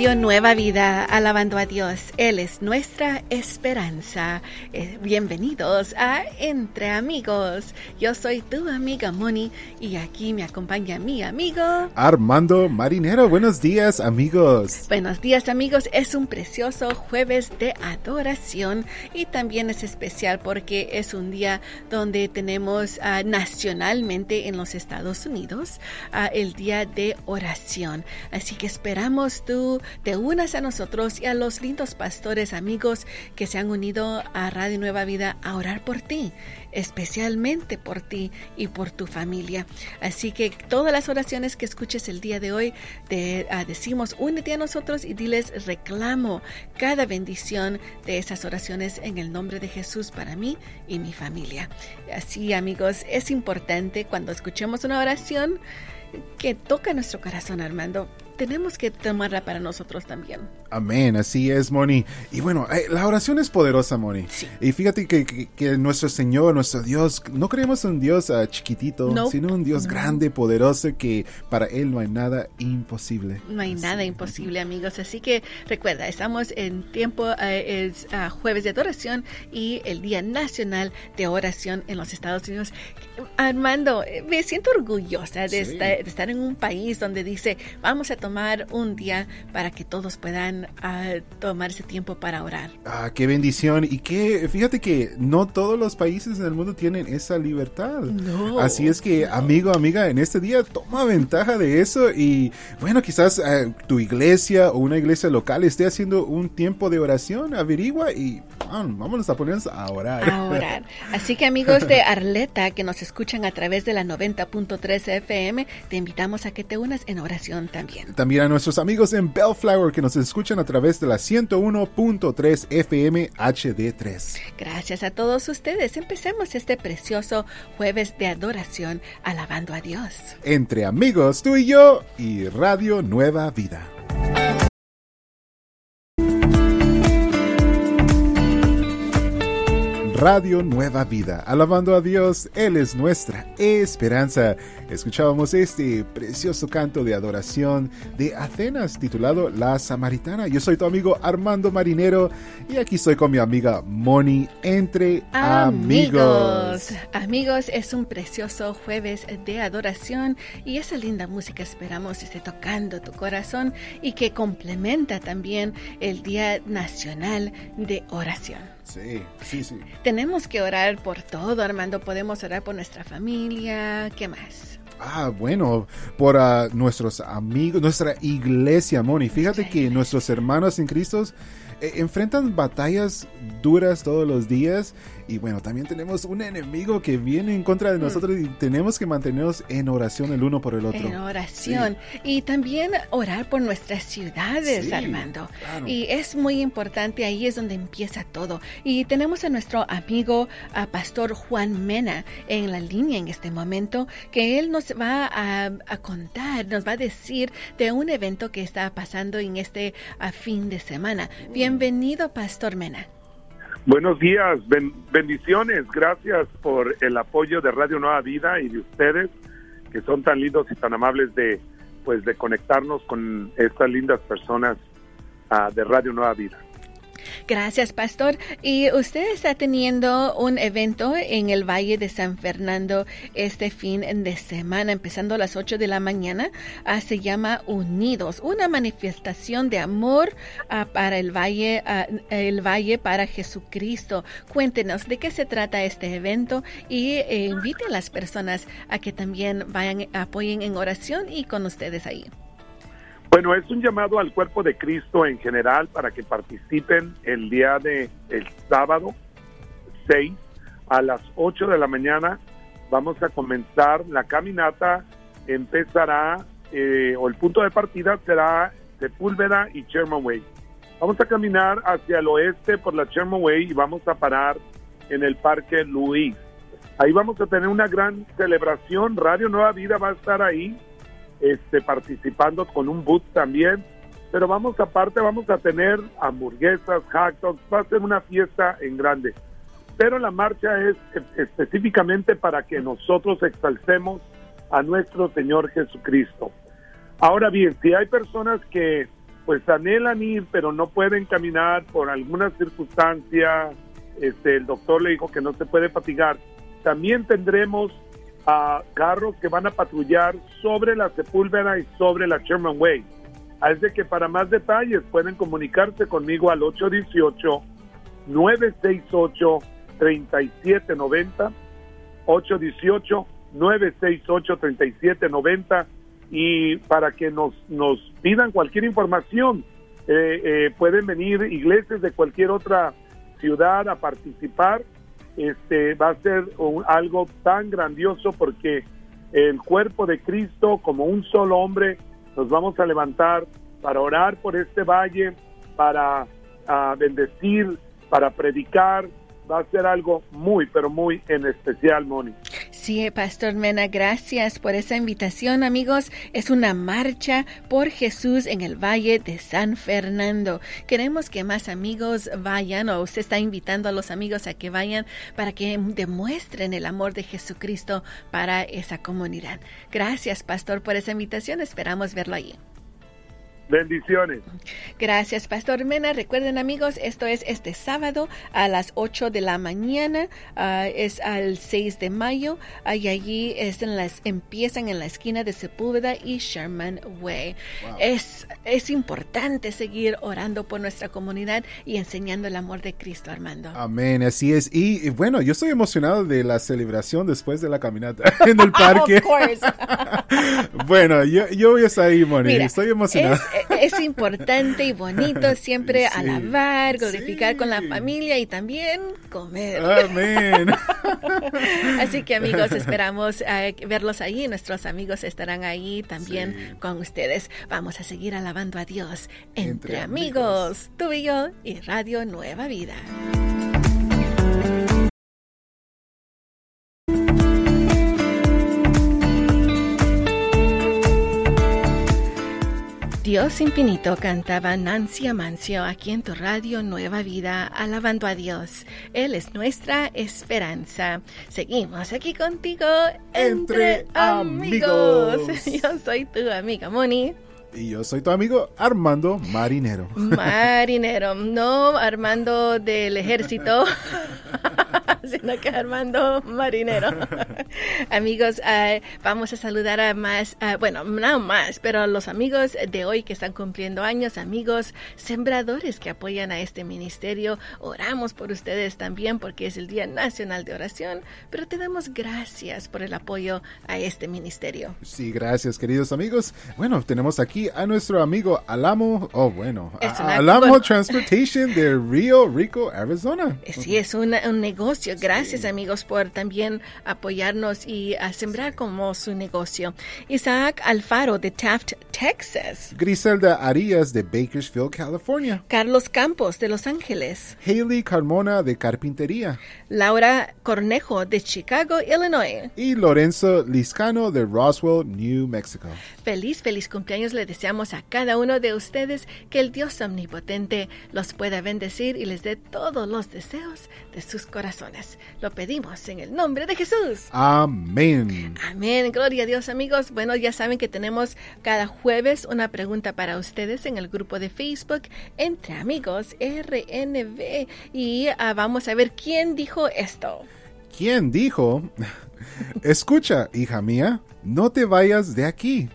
Radio Nueva Vida, alabando a Dios. Él es nuestra esperanza. Eh, bienvenidos a Entre Amigos. Yo soy tu amiga Moni y aquí me acompaña mi amigo Armando Marinero. Buenos días, amigos. Buenos días, amigos. Es un precioso jueves de adoración y también es especial porque es un día donde tenemos uh, nacionalmente en los Estados Unidos uh, el día de oración. Así que esperamos tú te unas a nosotros y a los lindos pastores amigos que se han unido a Radio Nueva Vida a orar por ti, especialmente por ti y por tu familia. Así que todas las oraciones que escuches el día de hoy, te uh, decimos, únete a nosotros y diles, reclamo cada bendición de esas oraciones en el nombre de Jesús para mí y mi familia. Así amigos, es importante cuando escuchemos una oración que toca nuestro corazón, Armando tenemos que tomarla para nosotros también. Amén, así es, Moni. Y bueno, eh, la oración es poderosa, Moni. Sí. Y fíjate que, que, que, nuestro Señor, nuestro Dios, no creemos en un Dios uh, chiquitito, sino un Dios No. grande, poderoso, que para Él no hay nada imposible. No hay Así. nada imposible, amigos. Así que recuerda, estamos en tiempo, eh, es uh, jueves de adoración y el Día Nacional de Oración en los Estados Unidos. Armando, eh, me siento orgullosa de, Sí. esta- de estar en un país donde dice, vamos a tomar un día para que todos puedan uh, tomar ese tiempo para orar. Ah, qué bendición. Y que, fíjate que no todos los países en el mundo tienen esa libertad. No. Así es que, amigo, amiga, en este día toma ventaja de eso y, bueno, quizás eh, tu iglesia o una iglesia local esté haciendo un tiempo de oración, averigua y ah, vámonos a ponernos a orar. a orar. Así que amigos de Arleta que nos escuchan a través de la 90.3 FM, te invitamos a que te unas en oración también. También a nuestros amigos en Bellflower que nos escuchan a través de la 101.3 FM HD3. Gracias a todos ustedes. Empecemos este precioso jueves de adoración alabando a Dios. Entre amigos, tú y yo y Radio Nueva Vida. Radio Nueva Vida, alabando a Dios, Él es nuestra esperanza. Escuchábamos este precioso canto de adoración de Atenas titulado La Samaritana. Yo soy tu amigo Armando Marinero y aquí estoy con mi amiga Moni entre amigos. Amigos, es un precioso jueves de adoración y esa linda música esperamos esté tocando tu corazón y que complementa también el Día Nacional de Oración. Sí, sí, sí. Tenemos que orar por todo, Armando. Podemos orar por nuestra familia. ¿Qué más? Ah, bueno, por uh, nuestros amigos, nuestra iglesia, Moni. Fíjate Nuestra que iglesia. nuestros hermanos en Cristo eh, enfrentan batallas duras todos los días. Y bueno, también tenemos un enemigo que viene en contra de Mm. nosotros y tenemos que mantenernos en oración el uno por el otro. En oración. Y también orar por nuestras ciudades, Sí, Armando. claro. Y es muy importante, ahí es donde empieza todo. Y tenemos a nuestro amigo, a Pastor Juan Mena, en la línea en este momento, que él nos va a, a contar, nos va a decir de un evento que está pasando en este a fin de semana. Bienvenido, Pastor Mena. Buenos días, ben- bendiciones, gracias por el apoyo de Radio Nueva Vida y de ustedes que son tan lindos y tan amables de pues de conectarnos con estas lindas personas ah, de Radio Nueva Vida. Gracias, Pastor. Y usted está teniendo un evento en el Valle de San Fernando este fin de semana, empezando a las 8 de la mañana. Ah, se llama Unidos, una manifestación de amor ah, para el Valle, ah, el Valle para Jesucristo. Cuéntenos de qué se trata este evento y eh, invite a las personas a que también vayan, apoyen en oración y con ustedes ahí. Bueno, es un llamado al cuerpo de Cristo en general para que participen el día de el sábado 6 a las 8 de la mañana. Vamos a comenzar la caminata. Empezará, eh, o el punto de partida será Sepúlveda y Sherman Way. Vamos a caminar hacia el oeste por la Sherman Way y vamos a parar en el Parque Luis. Ahí vamos a tener una gran celebración. Radio Nueva Vida va a estar ahí este, participando con un boot también. Pero vamos aparte, vamos a tener hamburguesas, hot dogs, va a ser una fiesta en grande. Pero la marcha es específicamente para que nosotros exalcemos a nuestro Señor Jesucristo. Ahora bien, si hay personas que pues anhelan ir, pero no pueden caminar por alguna circunstancia, este, el doctor le dijo que no se puede fatigar. También tendremos a carros que van a patrullar sobre la Sepúlveda y sobre la Sherman Way. Así que para más detalles pueden comunicarse conmigo al 818-968-3790, 818-968-3790 y para que nos, nos pidan cualquier información. Eh, eh, pueden venir iglesias de cualquier otra ciudad a participar. Este va a ser algo tan grandioso porque el cuerpo de Cristo como un solo hombre nos vamos a levantar para orar por este valle, para ah, bendecir, para predicar. Va a ser algo muy, pero muy en especial, Moni. Sí, Pastor Mena, gracias por esa invitación, amigos. Es una marcha por Jesús en el Valle de San Fernando. Queremos que más amigos vayan o usted está invitando a los amigos a que vayan para que demuestren el amor de Jesucristo para esa comunidad. Gracias, Pastor, por esa invitación. Esperamos verlo allí. Bendiciones. Gracias, Pastor Mena. Recuerden, amigos, esto es este sábado a las 8 de la mañana. Ah, es al 6 de mayo. y allí es en las, empiezan en la esquina de Sepúlveda y Sherman Way. Es, es importante seguir orando por nuestra comunidad y enseñando el amor de Cristo, Armando. Amén, así es. Y, bueno, yo estoy emocionado de la celebración después de la caminata en el parque. bueno, yo, yo voy a estar ahí, Moni. Estoy emocionado es importante y bonito siempre alabar, glorificar con la familia y también comer. Amén. Así que amigos, esperamos eh, verlos ahí. Nuestros amigos estarán ahí también con ustedes. Vamos a seguir alabando a Dios entre, amigos, tú y yo y Radio Nueva Vida. Dios infinito cantaba Nancy Amancio aquí en tu radio Nueva Vida, alabando a Dios. Él es nuestra esperanza. Seguimos aquí contigo entre, amigos. Yo soy tu amiga Moni. Y yo soy tu amigo Armando Marinero. Marinero, no Armando del ejército. sino que Armando Marinero. amigos, uh, vamos a saludar a más, uh, bueno, no más, pero los amigos de hoy que están cumpliendo años, amigos sembradores que apoyan a este ministerio. Oramos por ustedes también porque es el Día Nacional de Oración, pero te damos gracias por el apoyo a este ministerio. Sí, gracias, queridos amigos. Bueno, tenemos aquí a nuestro amigo Alamo, oh, bueno, Alamo Transportation de Rio Rico, Arizona. Sí, es un negocio Gracias amigos por también apoyarnos y a sembrar como su negocio. Isaac Alfaro de Taft, Texas. Griselda Arias de Bakersfield, California. Carlos Campos de Los Ángeles. Haley Carmona de Carpintería. Laura Cornejo de Chicago, Illinois. Y Lorenzo Liscano de Roswell, New Mexico. Feliz, feliz cumpleaños le deseamos a cada uno de ustedes que el Dios omnipotente los pueda bendecir y les dé todos los deseos de sus corazones. Lo pedimos en el nombre de Jesús. Amén. Amén. Gloria a Dios, amigos. Bueno, ya saben que tenemos cada jueves una pregunta para ustedes en el grupo de Facebook Entre Amigos RNB. Y ah, vamos a ver quién dijo esto. ¿Quién dijo? Escucha, hija mía, no te vayas de aquí,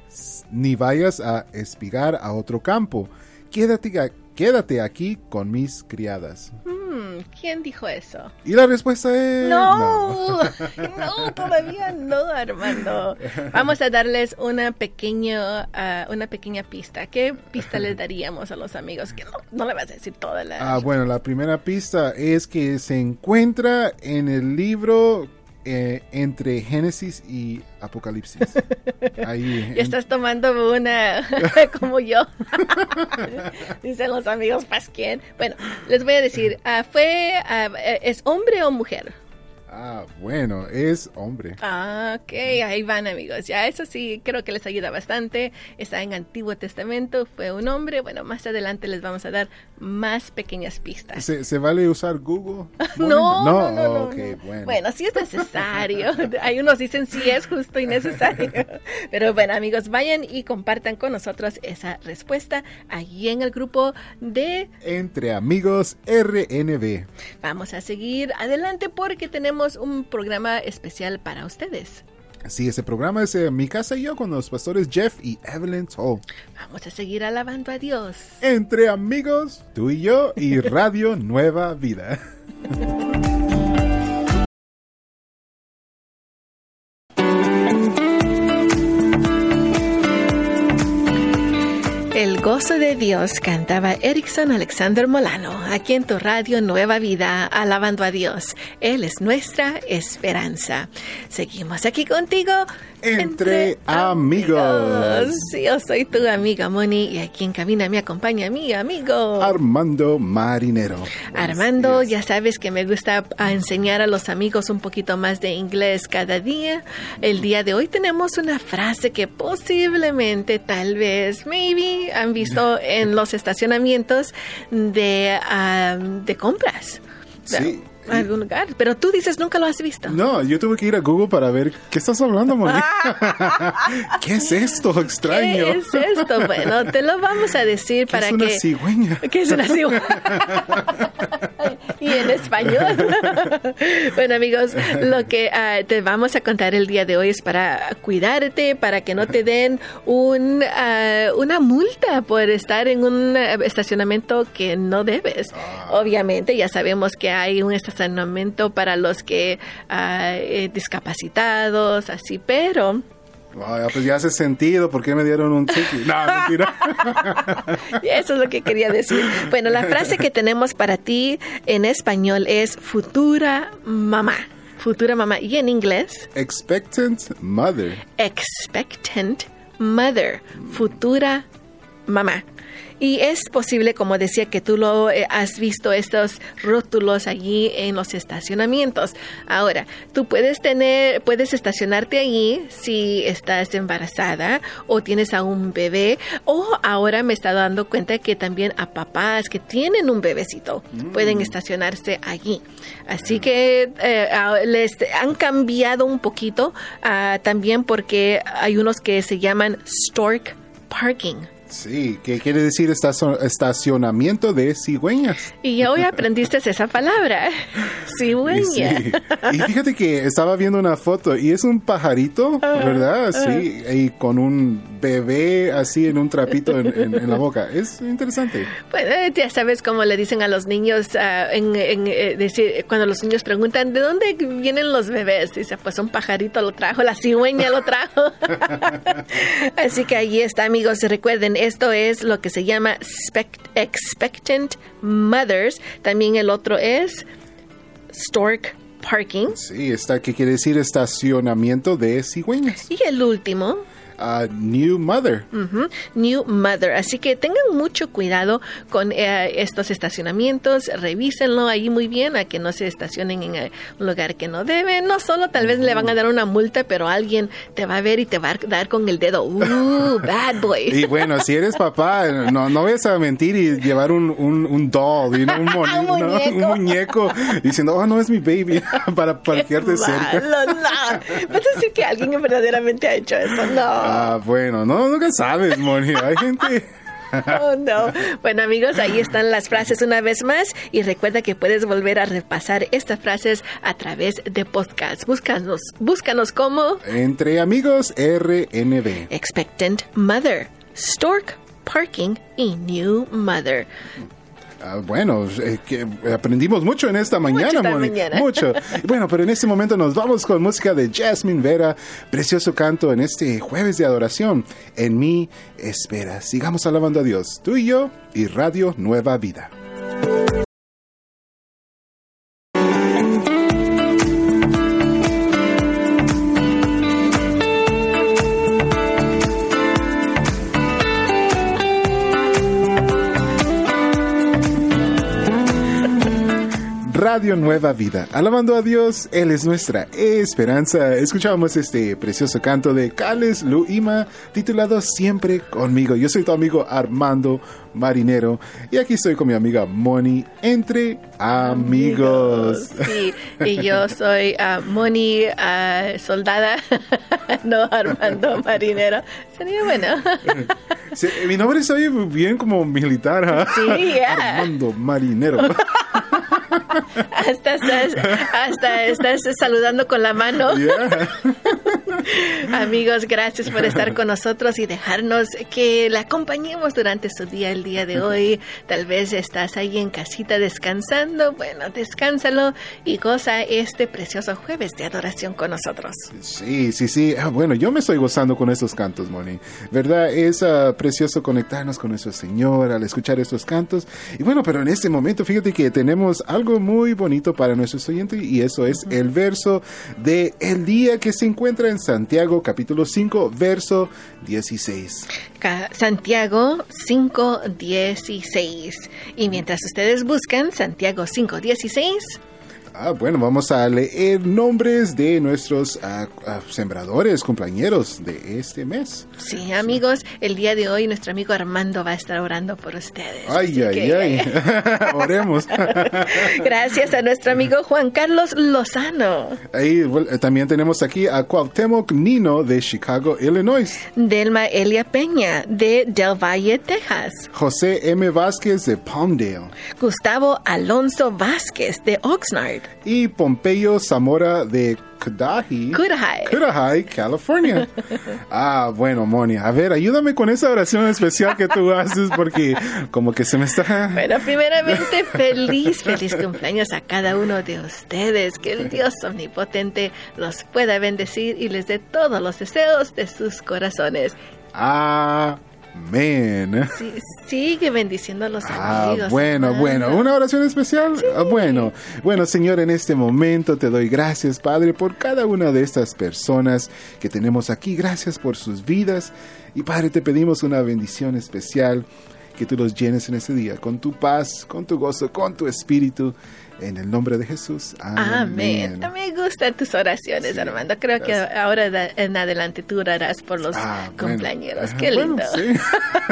ni vayas a espigar a otro campo. Quédate quédate aquí con mis criadas. Hmm, ¿Quién dijo eso? Y la respuesta es... No, no, todavía no, Armando. Vamos a darles una pequeña, ah, una pequeña pista. ¿Qué pista les daríamos a los amigos? Que no, no le vas a decir toda la... Ah, bueno, la primera pista es que se encuentra en el libro eh, entre Génesis y Apocalipsis. Ahí. Y estás tomando una como yo. Dicen los amigos, ¿pas quién? Bueno, les voy a decir, ah, ¿fue, ah, ¿es hombre o mujer? Ah, bueno, es hombre. Ah, ok, ahí van amigos. Ya eso sí, creo que les ayuda bastante. Está en Antiguo Testamento, fue un hombre. Bueno, más adelante les vamos a dar más pequeñas pistas. ¿Se, vale usar Google? no, no, no, bueno. bueno, sí es necesario. Hay unos dicen sí es justo y necesario. Pero bueno, amigos, vayan y compartan con nosotros esa respuesta allí en el grupo de Entre Amigos RNB. Vamos a seguir adelante porque tenemos un programa especial para ustedes. Sí, ese programa es eh, Mi Casa y Yo con los pastores Jeff y Evelyn Toll. Vamos a seguir alabando a Dios. Entre amigos, tú y yo y Radio Nueva Vida. gozo de Dios cantaba Erickson Alexander Molano, aquí en tu radio Nueva Vida, alabando a Dios. Él es nuestra esperanza. Seguimos aquí contigo entre, amigos. Yo soy tu amiga Moni y aquí en cabina me acompaña mi amigo Armando Marinero. Armando, ya sabes que me gusta enseñar a los amigos un poquito más de inglés cada día. El día de hoy tenemos una frase que posiblemente, tal vez, maybe, han visto en los estacionamientos de, de compras. Sí algún lugar. Pero tú dices nunca lo has visto. No, yo tuve que ir a Google para ver qué estás hablando, Moni. ¿Qué es esto extraño? ¿Qué es esto? Bueno, te lo vamos a decir para que. Es una cigüeña. ¿Qué es una cigüeña? Y en español. bueno, amigos, lo que ah, te vamos a contar el día de hoy es para cuidarte, para que no te den un, ah, una multa por estar en un estacionamiento que no debes. Ah. Obviamente, ya sabemos que hay un estacionamiento estacionamiento para los que uh, discapacitados, así, pero pues ya hace sentido, ¿por qué me dieron un ticket? No, mentira. Eso es lo que quería decir. Bueno, la frase que tenemos para ti en español es futura mamá. Futura mamá. Y en inglés? Expectant mother. Expectant mother. Futura mamá. Y es posible, como decía, que tú lo eh, has visto estos rótulos allí en los estacionamientos. Ahora, tú puedes tener, puedes estacionarte allí si estás embarazada o tienes a un bebé o ahora me está dando cuenta que también a papás que tienen un bebecito mm. pueden estacionarse allí. Así que eh, les han cambiado un poquito ah, también porque hay unos que se llaman stork parking. Sí, ¿qué quiere decir estacionamiento de cigüeñas? Y hoy aprendiste esa palabra, cigüeña. Y fíjate que estaba viendo una foto y es un pajarito, ah, ¿verdad? Ah. Sí, y con un bebé así en un trapito en, la boca. Es interesante. Bueno, ya sabes cómo le dicen a los niños, uh, en, eh, decir, cuando los niños preguntan, ¿de dónde vienen los bebés? Dice, pues un pajarito lo trajo, la cigüeña lo trajo. así que ahí está, amigos. Recuerden, esto es lo que se llama expectant mothers. También el otro es stork parking. Sí, está que quiere decir estacionamiento de cigüeñas. Y el último New Mother. New Mother. Así que tengan mucho cuidado con eh, estos estacionamientos, revísenlo ahí muy bien a que no se estacionen en eh, un lugar que no deben. No solo tal vez le van a dar una multa, pero alguien te va a ver y te va a dar con el dedo. Uh, bad boy. Y bueno, si eres papá, no, no vayas a mentir y llevar un, un, doll, un, muñeco. diciendo, oh, no es mi baby, para parquearte cerca. No, no. decir que alguien verdaderamente ha hecho eso. No. Ah, bueno, no, nunca sabes, Moni. Hay gente... Oh, no. Bueno, amigos, ahí están las frases una vez más. Y recuerda que puedes volver a repasar estas frases a través de podcast. Búscanos, búscanos como Entre Amigos RNB. Expectant Mother, Stork Parking y New Mother. Ah, bueno, eh, que aprendimos mucho en esta mañana, mucho, mucho. Bueno, pero en este momento nos vamos con música de Jasmine Vera, precioso canto en este jueves de adoración. En mi espera, sigamos alabando a Dios, tú y yo y Radio Nueva Vida. Radio Nueva Vida. Alabando a Dios, Él es nuestra esperanza. Escuchamos este precioso canto de Cales Luima titulado Siempre conmigo. Yo soy tu amigo Armando Marinero y aquí estoy con mi amiga Moni entre amigos. Sí, y yo soy uh, Moni uh, Soldada, no Armando Marinero. Sería bueno. Sí, mi nombre soy bien como militar. ¿ah? Sí, yeah. Armando Marinero. hasta, estás, hasta estás saludando con la mano. Amigos, gracias por estar con nosotros y dejarnos que la acompañemos durante su día, el día de hoy. Tal vez estás ahí en casita descansando. Bueno, descánsalo y goza este precioso jueves de adoración con nosotros. Sí, sí, sí. Ah, bueno, yo me estoy gozando con estos cantos, Moni. ¿Verdad? Es uh, precioso conectarnos con nuestro Señor al escuchar estos cantos. Y bueno, pero en este momento, fíjate que tenemos algo muy bonito para nuestros oyentes y eso es el verso de el día que se encuentra en Santiago capítulo 5 verso 16. Ca- Santiago 5.16. Y mientras ustedes buscan Santiago 5.16, Ah, bueno, vamos a leer nombres de nuestros ah, ah, sembradores, compañeros de este mes. sí, amigos, el día de hoy nuestro amigo Armando va a estar orando por ustedes. Ay, ay, que- ay. Oremos. Gracias a nuestro amigo Juan Carlos Lozano, Ahí bueno, eh, también tenemos aquí a Cuauhtémoc Nino de Chicago, Illinois. Delma Elia Peña de Del Valle, Texas, José M. Vázquez de Palmdale. Gustavo Alonso Vázquez de Oxnard, Y Pompeyo Zamora de Cudahy. Cudahy. Cudahy, California. Ah, bueno, Moni, a ver, ayúdame con esa oración especial que tú haces porque como que se me está... Bueno, primeramente, feliz, feliz cumpleaños a cada uno de ustedes. Que el Dios omnipotente los pueda bendecir y les dé todos los deseos de sus corazones. Amén. Sí, sigue bendiciendo a los Ah, amigos. bueno, hermano. bueno, una oración especial. Ah, bueno, bueno, Señor, en este momento te doy gracias, Padre, por cada una de estas personas que tenemos aquí. Gracias por sus vidas. Y Padre, te pedimos una bendición especial, que tú los llenes en este día con tu paz, con tu gozo, con tu espíritu. En el nombre de Jesús. Amén. Me gustan tus oraciones, Sí, Armando. Creo que ahora en adelante tú orarás por los Ah, bueno. Ajá, Qué lindo. bueno, sí.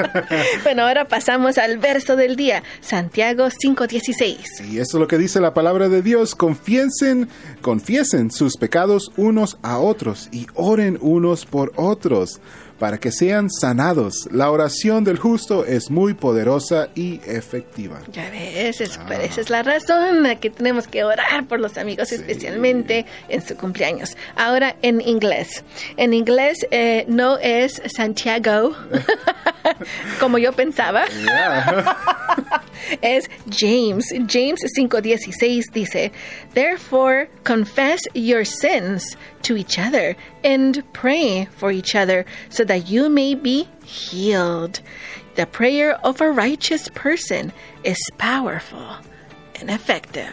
bueno, ahora pasamos al verso del día, Santiago 5:16. Y eso es lo que dice la palabra de Dios. Confiesen, confiesen sus pecados unos a otros y oren unos por otros para que sean sanados. La oración del justo es muy poderosa y efectiva. Ya ves, es- Ah. esa es la razón a que tenemos que orar por los amigos, especialmente en su cumpleaños. Ahora en inglés. En inglés eh, no es Santiago, como yo pensaba, es James. James 5:16 dice, Therefore confess your sins to each other and pray for each other so that you may be healed. The prayer of a righteous person is powerful and effective.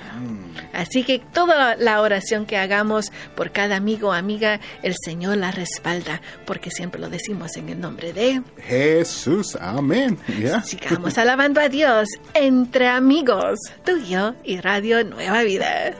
Así que toda la oración que hagamos por cada amigo o amiga, el Señor la respalda, porque siempre lo decimos en el nombre de... Jesús, amén. Sigamos alabando a Dios entre amigos, tuyo y Radio Nueva Vida.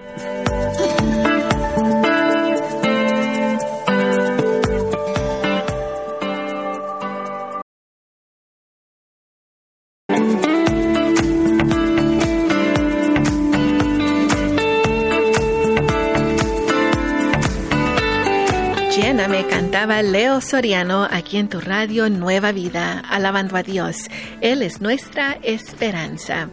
Leo Soriano aquí en tu radio Nueva Vida, alabando a Dios. Él es nuestra esperanza.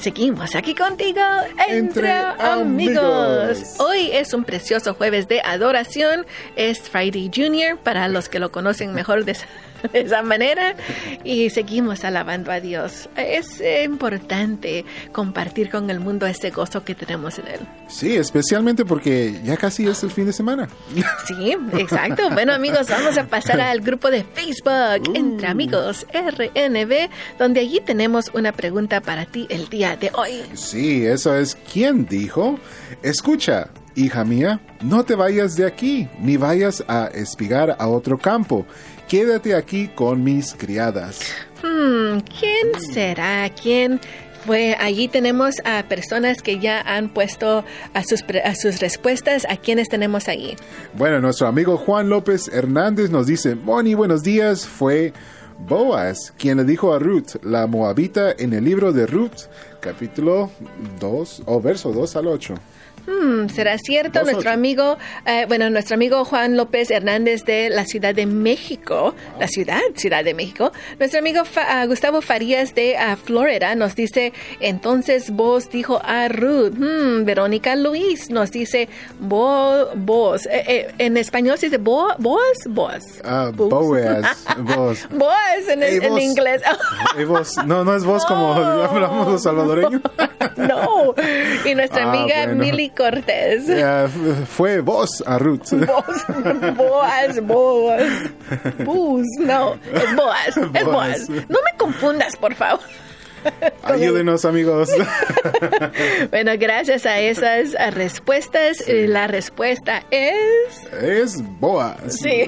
Seguimos aquí contigo entre, Entre amigos. amigos. Hoy es un precioso jueves de adoración. Es Friday Junior para los que lo conocen mejor de esa, de esa manera. Y seguimos alabando a Dios. Es eh, importante compartir con el mundo este gozo que tenemos en Él. Sí, especialmente porque ya casi es el fin de semana. Sí, exacto. Bueno, amigos, vamos a pasar al grupo de Facebook Entre Amigos RNB, donde allí tenemos una pregunta para ti el día de hoy. Sí, eso es quien dijo, escucha, hija mía, no te vayas de aquí, ni vayas a espigar a otro campo. Quédate aquí con mis criadas. Hmm, ¿quién será? ¿Quién Fue allí tenemos a personas que ya han puesto a sus, a sus respuestas. ¿A quienes tenemos ahí? Bueno, nuestro amigo Juan López Hernández nos dice, Moni, buenos días. Fue Boaz quien le dijo a Ruth, la moabita, en el libro de Ruth, capítulo 2 o verso 2 al 8. Hmm, ¿Será cierto? nuestro amigo, eh, bueno, nuestro amigo Juan López Hernández de la Ciudad de México, la ciudad, Ciudad de México, nuestro amigo ah, Gustavo Farías de uh, Florida nos dice, entonces vos dijo a Ruth, hmm, Verónica Luis nos dice, vos, vos, eh, eh, en español se dice vos, vos, vos. Ah, Boaz, vos. Vos en, en inglés. vos, no, no es vos como hablamos los salvadoreños. no, y nuestra ah, amiga Milly Cortés. fue vos a Ruth. Vos, Boaz, Boaz. Bus, no, es Boaz, es Boaz. No me confundas, por favor. Ayúdenos, amigos. bueno, gracias a esas respuestas, eh, la respuesta es... Es Boaz. Sí.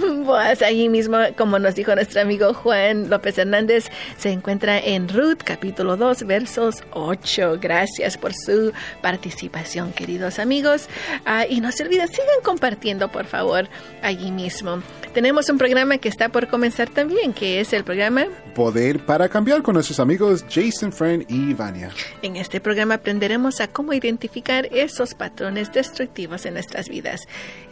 Boaz, allí mismo, como nos dijo nuestro amigo Juan López Hernández, se encuentra en Ruth, capítulo 2, versos 8. Gracias por su participación, queridos amigos. Ah, y no se olviden, sigan compartiendo, por favor, allí mismo. Tenemos un programa que está por comenzar también, que es el programa Poder para Cambiar con nuestros amigos Jason, Friend y Vania. En este programa aprenderemos a cómo identificar esos patrones destructivos en nuestras vidas.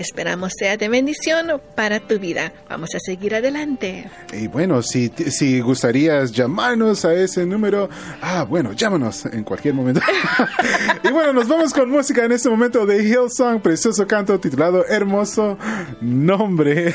Esperamos sea de bendición para tu vida. Vamos a seguir adelante. Y bueno, si, si gustarías llamarnos a ese número, ah, bueno, llámanos en cualquier momento. y bueno, nos vamos con música en este momento de Hillsong, precioso canto titulado Hermoso Nombre.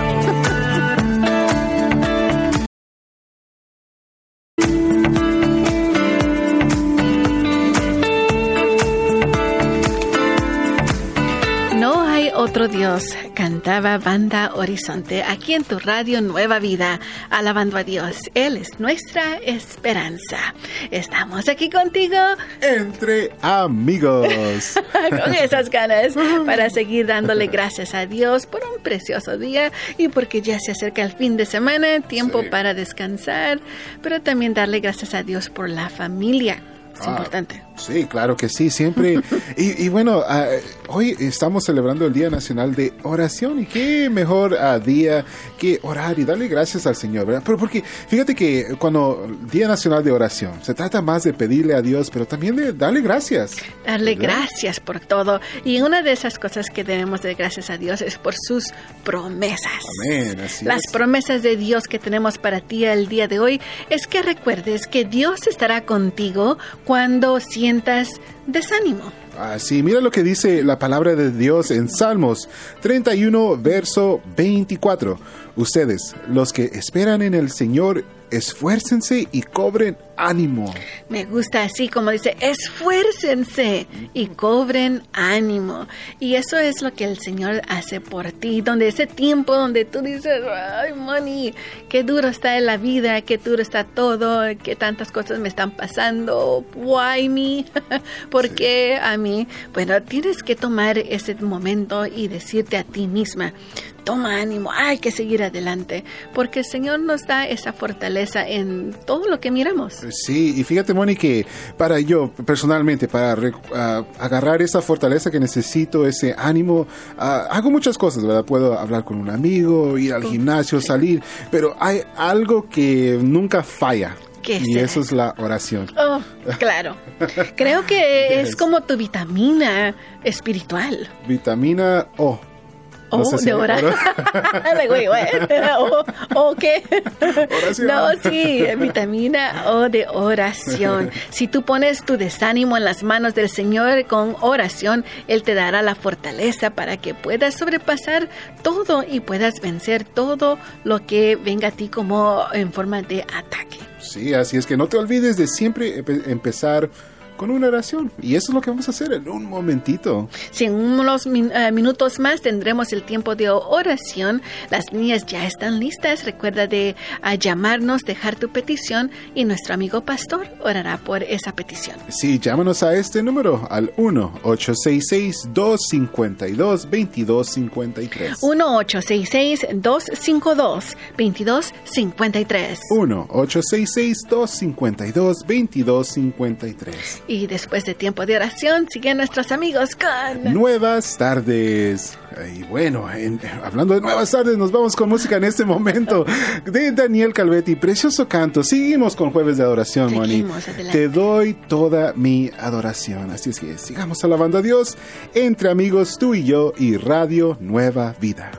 Dios, cantaba Banda Horizonte aquí en tu radio Nueva Vida, alabando a Dios. Él es nuestra esperanza. Estamos aquí contigo. Entre amigos. Con esas ganas para seguir dándole gracias a Dios por un precioso día y porque ya se acerca el fin de semana, tiempo para descansar, pero también darle gracias a Dios por la familia es ah, importante. Sí, claro que sí, siempre. y, bueno, ah, hoy estamos celebrando el Día Nacional de Oración y qué mejor ah, día que orar y darle gracias al Señor, ¿verdad? Pero porque fíjate que cuando Día Nacional de Oración se trata más de pedirle a Dios, pero también de darle gracias. Darle gracias por todo. Y una de esas cosas que debemos de gracias a Dios es por sus promesas. Amén. Las promesas de Dios que tenemos para ti el día de hoy es que recuerdes que Dios estará contigo cuando sientas desánimo. Así, mira lo que dice la palabra de Dios en Salmos 31, verso 24. Ustedes, los que esperan en el Señor, esfuércense y cobren ánimo. Me gusta así como dice, esfuércense y cobren ánimo. Y eso es lo que el Señor hace por ti, donde ese tiempo donde tú dices, ay, money, qué duro está en la vida, qué duro está todo, qué tantas cosas me están pasando, why me, ¿por qué a mí? Bueno, tienes que tomar ese momento y decirte a ti misma, toma ánimo, hay que seguir adelante, porque el Señor nos da esa fortaleza en todo lo que miramos. Sí, y fíjate, Moni, que para yo personalmente, para agarrar esa fortaleza que necesito, ese ánimo, hago muchas cosas, ¿verdad? Puedo hablar con un amigo, ir al gimnasio, salir, pero hay algo que nunca falla. y eso es la oración. Oh, claro. Creo que es como tu vitamina espiritual. Vitamina O. No oh, de oración. o, qué? Oración. No, sí, vitamina O de oración. Si tú pones tu desánimo en las manos del Señor con oración, Él te dará la fortaleza para que puedas sobrepasar todo y puedas vencer todo lo que venga a ti como en forma de ataque. Sí, así es que no te olvides de siempre empezar con una oración. Y eso es lo que vamos a hacer en un momentito. Si en unos eh, minutos más tendremos el tiempo de oración. Las niñas ya están listas. Recuerda de llamarnos, dejar tu petición y nuestro amigo pastor orará por esa petición. Sí, llámanos a este número al 1-866-252-2253. 1-866-252-2253. 1-866-252-2253. Y después de tiempo de oración, siguen nuestros amigos con... Nuevas tardes. Y bueno, hablando de nuevas tardes, nos vamos con música en este momento de Daniel Calvetti. Precioso canto. Seguimos con Jueves de Adoración, Moni. Te doy toda mi adoración. Así es que sigamos alabando a Dios entre amigos, tú y yo y Radio Nueva Vida.